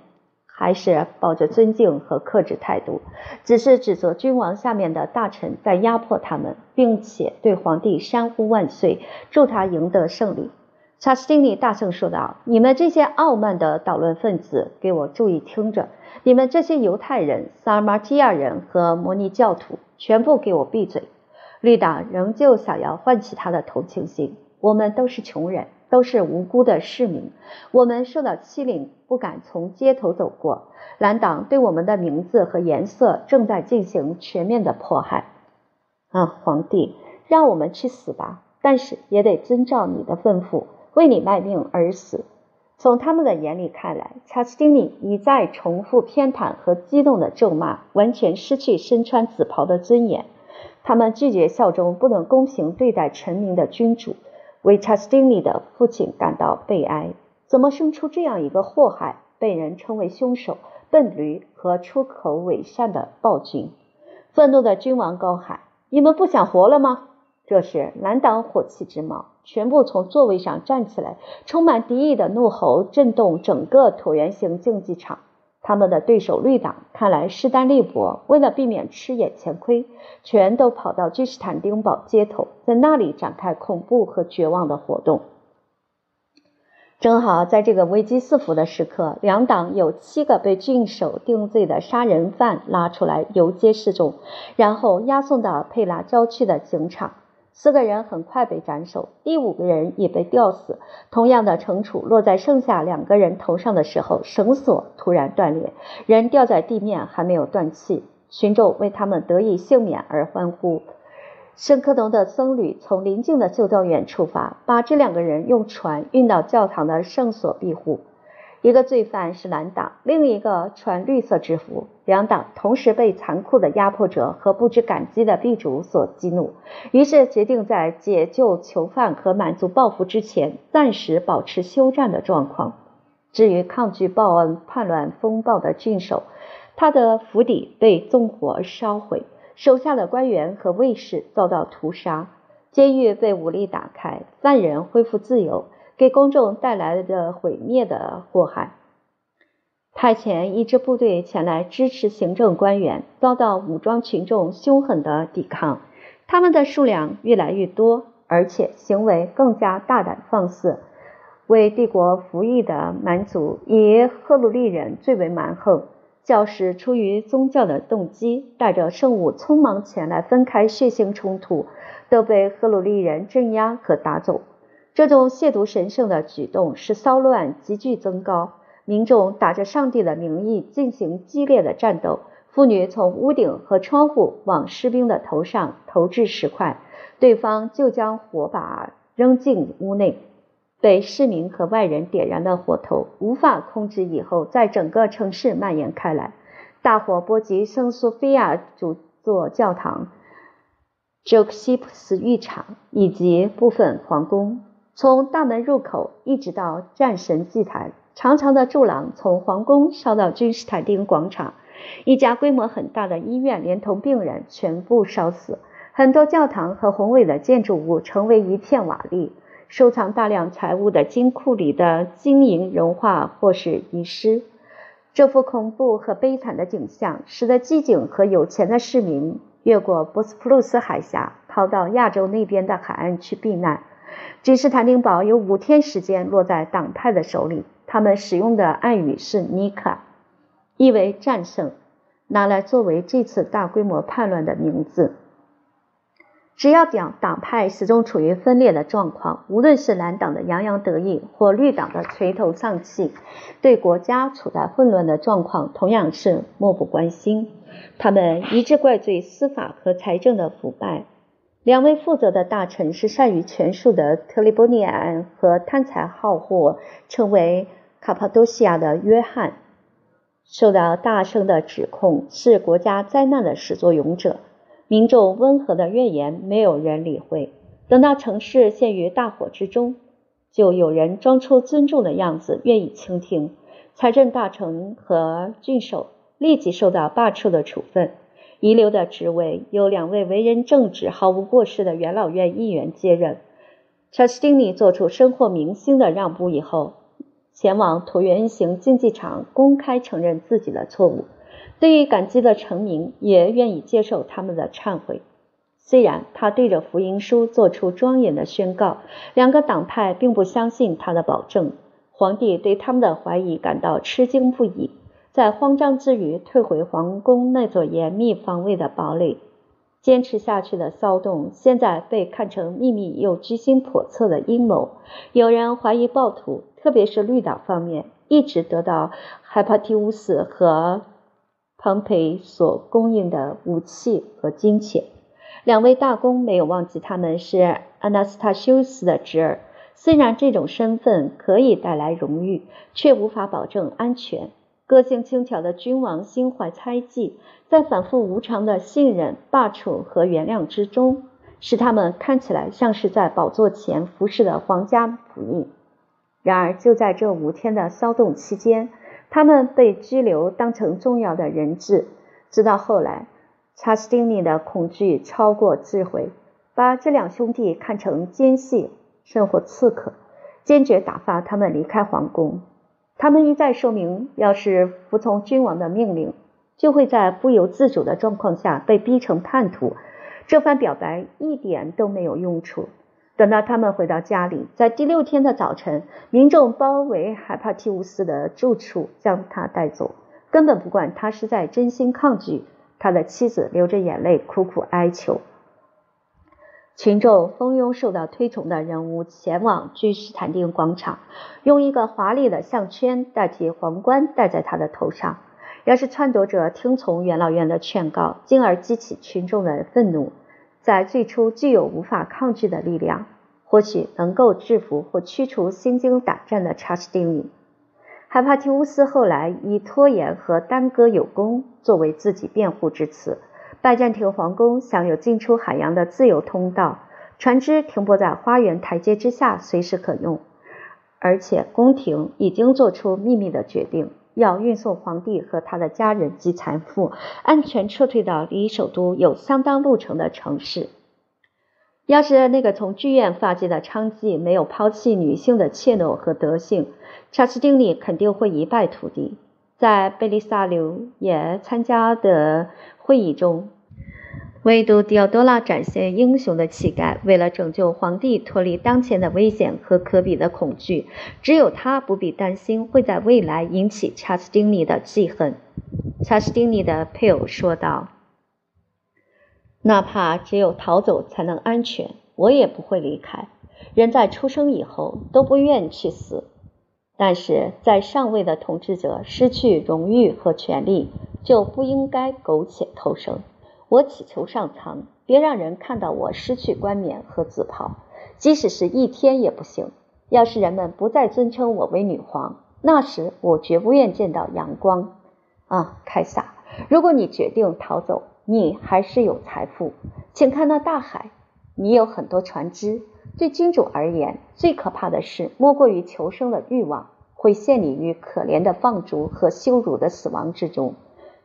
还是抱着尊敬和克制态度，只是指责君王下面的大臣在压迫他们，并且对皇帝山呼万岁，祝他赢得胜利。查士丁尼大声说道：“你们这些傲慢的捣乱分子，给我注意听着！你们这些犹太人、萨尔马提亚人和摩尼教徒，全部给我闭嘴！”绿党仍旧想要唤起他的同情心。我们都是穷人。都是无辜的市民，我们受到欺凌，不敢从街头走过。蓝党对我们的名字和颜色正在进行全面的迫害。啊，皇帝，让我们去死吧！但是也得遵照你的吩咐，为你卖命而死。从他们的眼里看来，查士丁尼一再重复偏袒和激动的咒骂，完全失去身穿紫袍的尊严。他们拒绝效忠不能公平对待臣民的君主。为查士丁尼的父亲感到悲哀。怎么生出这样一个祸害，被人称为凶手、笨驴和出口伪善的暴君？愤怒的君王高喊：“你们不想活了吗？”这时，蓝党火气直冒，全部从座位上站起来，充满敌意的怒吼震动整个椭圆形竞技场。他们的对手绿党看来势单力薄，为了避免吃眼前亏，全都跑到君士坦丁堡街头，在那里展开恐怖和绝望的活动。正好在这个危机四伏的时刻，两党有七个被郡守定罪的杀人犯拉出来游街示众，然后押送到佩拉郊区的刑场。四个人很快被斩首，第五个人也被吊死。同样的惩处落在剩下两个人头上的时候，绳索突然断裂，人掉在地面还没有断气，群众为他们得以幸免而欢呼。圣克农的僧侣从邻近的修道院出发，把这两个人用船运到教堂的圣所庇护。一个罪犯是蓝党，另一个穿绿色制服。两党同时被残酷的压迫者和不知感激的地主所激怒，于是决定在解救囚犯和满足报复之前，暂时保持休战的状况。至于抗拒报恩、叛乱风暴的郡守，他的府邸被纵火烧毁，手下的官员和卫士遭到屠杀，监狱被武力打开，犯人恢复自由。给公众带来的毁灭的祸害。派遣一支部队前来支持行政官员，遭到武装群众凶狠的抵抗。他们的数量越来越多，而且行为更加大胆放肆。为帝国服役的蛮族以赫鲁利人最为蛮横。教士出于宗教的动机，带着圣物匆忙前来分开血腥冲突，都被赫鲁利人镇压和打走。这种亵渎神圣的举动使骚乱急剧增高，民众打着上帝的名义进行激烈的战斗，妇女从屋顶和窗户往士兵的头上投掷石块，对方就将火把扔进屋内，被市民和外人点燃的火头无法控制以后，在整个城市蔓延开来，大火波及圣索菲亚主座教堂、哲克西普斯浴场以及部分皇宫。从大门入口一直到战神祭坛，长长的柱廊从皇宫烧到君士坦丁广场。一家规模很大的医院连同病人全部烧死，很多教堂和宏伟的建筑物成为一片瓦砾。收藏大量财物的金库里的金银融化或是遗失。这幅恐怖和悲惨的景象使得机警和有钱的市民越过博斯普鲁斯海峡，逃到亚洲那边的海岸去避难。君士坦丁堡有五天时间落在党派的手里。他们使用的暗语是“尼卡”，意为战胜，拿来作为这次大规模叛乱的名字。只要讲党派始终处于分裂的状况，无论是蓝党的洋洋得意，或绿党的垂头丧气，对国家处在混乱的状况同样是漠不关心。他们一致怪罪司法和财政的腐败。两位负责的大臣是善于权术的特里波尼安和贪财好货，称为卡帕多西亚的约翰，受到大声的指控是国家灾难的始作俑者。民众温和的怨言没有人理会。等到城市陷于大火之中，就有人装出尊重的样子，愿意倾听。财政大臣和郡守立即受到罢黜的处分。遗留的职位由两位为人正直、毫无过失的元老院议员接任。查士丁尼做出身获明星的让步以后，前往椭圆形竞技场公开承认自己的错误。对于感激的臣民，也愿意接受他们的忏悔。虽然他对着福音书做出庄严的宣告，两个党派并不相信他的保证。皇帝对他们的怀疑感到吃惊不已。在慌张之余，退回皇宫那座严密防卫的堡垒。坚持下去的骚动，现在被看成秘密又居心叵测的阴谋。有人怀疑暴徒，特别是绿党方面，一直得到海帕提乌斯和庞培所供应的武器和金钱。两位大公没有忘记他们是阿纳斯塔修斯的侄儿，虽然这种身份可以带来荣誉，却无法保证安全。个性轻巧的君王心怀猜忌，在反复无常的信任、罢黜和原谅之中，使他们看起来像是在宝座前服侍的皇家仆役。然而，就在这五天的骚动期间，他们被拘留当成重要的人质。直到后来，查斯丁尼的恐惧超过智慧，把这两兄弟看成奸细，甚或刺客，坚决打发他们离开皇宫。他们一再说明，要是服从君王的命令，就会在不由自主的状况下被逼成叛徒。这番表白一点都没有用处。等到他们回到家里，在第六天的早晨，民众包围海帕提乌斯的住处，将他带走，根本不管他是在真心抗拒。他的妻子流着眼泪苦苦哀求。群众蜂拥受到推崇的人物前往君士坦丁广场，用一个华丽的项圈代替皇冠戴在他的头上。要是篡夺者听从元老院的劝告，进而激起群众的愤怒，在最初具有无法抗拒的力量，或许能够制服或驱除心惊胆战的查士丁尼。海帕提乌斯后来以拖延和耽搁有功作为自己辩护之词。拜占庭皇宫享有进出海洋的自由通道，船只停泊在花园台阶之下，随时可用。而且宫廷已经做出秘密的决定，要运送皇帝和他的家人及财富安全撤退到离首都有相当路程的城市。要是那个从剧院发迹的娼妓没有抛弃女性的怯懦和德性，查士丁尼肯定会一败涂地。在贝利萨留也参加的会议中，唯独迪奥多拉展现英雄的气概。为了拯救皇帝脱离当前的危险和可比的恐惧，只有他不必担心会在未来引起查斯丁尼的记恨。查斯丁尼的配偶说道：“哪怕只有逃走才能安全，我也不会离开。人在出生以后都不愿去死。”但是在上位的统治者失去荣誉和权力，就不应该苟且偷生。我祈求上苍，别让人看到我失去冠冕和紫袍，即使是一天也不行。要是人们不再尊称我为女皇，那时我绝不愿见到阳光。啊，凯撒，如果你决定逃走，你还是有财富。请看那大海，你有很多船只。对君主而言，最可怕的事莫过于求生的欲望会陷你于可怜的放逐和羞辱的死亡之中。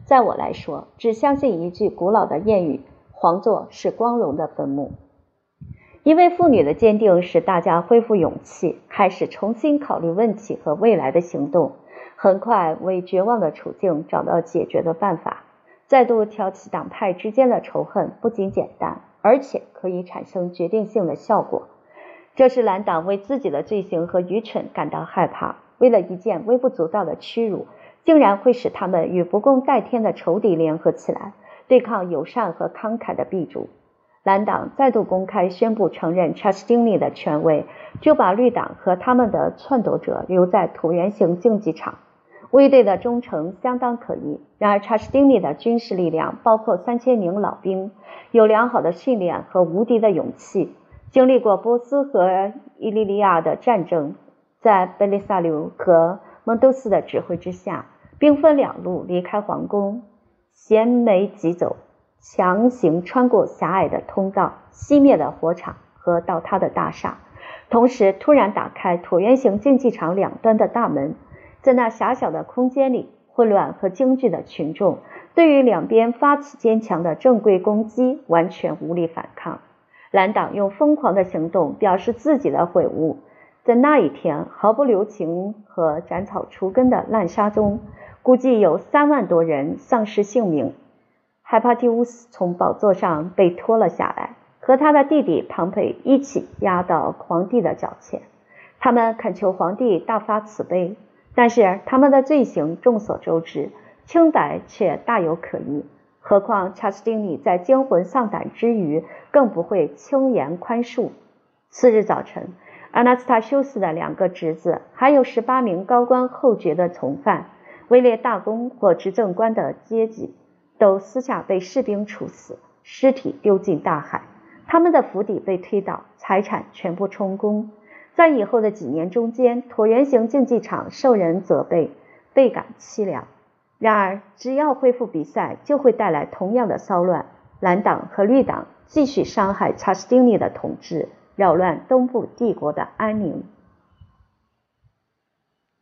在我来说，只相信一句古老的谚语：“皇座是光荣的坟墓。”一位妇女的坚定使大家恢复勇气，开始重新考虑问题和未来的行动。很快，为绝望的处境找到解决的办法。再度挑起党派之间的仇恨不仅简单，而且可以产生决定性的效果。这是蓝党为自己的罪行和愚蠢感到害怕，为了一件微不足道的屈辱，竟然会使他们与不共戴天的仇敌联合起来，对抗友善和慷慨的币主。蓝党再度公开宣布承认查士丁尼的权威，就把绿党和他们的篡夺者留在椭圆形竞技场。卫队的忠诚相当可疑，然而查士丁尼的军事力量包括三千名老兵，有良好的训练和无敌的勇气。经历过波斯和伊利利亚的战争，在贝利萨留和蒙多斯的指挥之下，兵分两路离开皇宫，衔枚疾走，强行穿过狭隘的通道、熄灭的火场和倒塌的大厦，同时突然打开椭圆形竞技场两端的大门。在那狭小的空间里，混乱和惊惧的群众对于两边发起坚强的正规攻击完全无力反抗。蓝党用疯狂的行动表示自己的悔悟，在那一天毫不留情和斩草除根的滥杀中，估计有三万多人丧失性命。海帕提乌斯从宝座上被拖了下来，和他的弟弟庞培一起压到皇帝的脚前。他们恳求皇帝大发慈悲，但是他们的罪行众所周知，清白却大有可疑。何况查斯丁尼在惊魂丧胆之余，更不会轻言宽恕。次日早晨，阿纳斯塔修斯的两个侄子，还有十八名高官厚爵的从犯，位列大公或执政官的阶级，都私下被士兵处死，尸体丢进大海。他们的府邸被推倒，财产全部充公。在以后的几年中间，椭圆形竞技场受人责备，倍感凄凉。然而，只要恢复比赛，就会带来同样的骚乱。蓝党和绿党继续伤害查士丁尼的统治，扰乱东部帝国的安宁。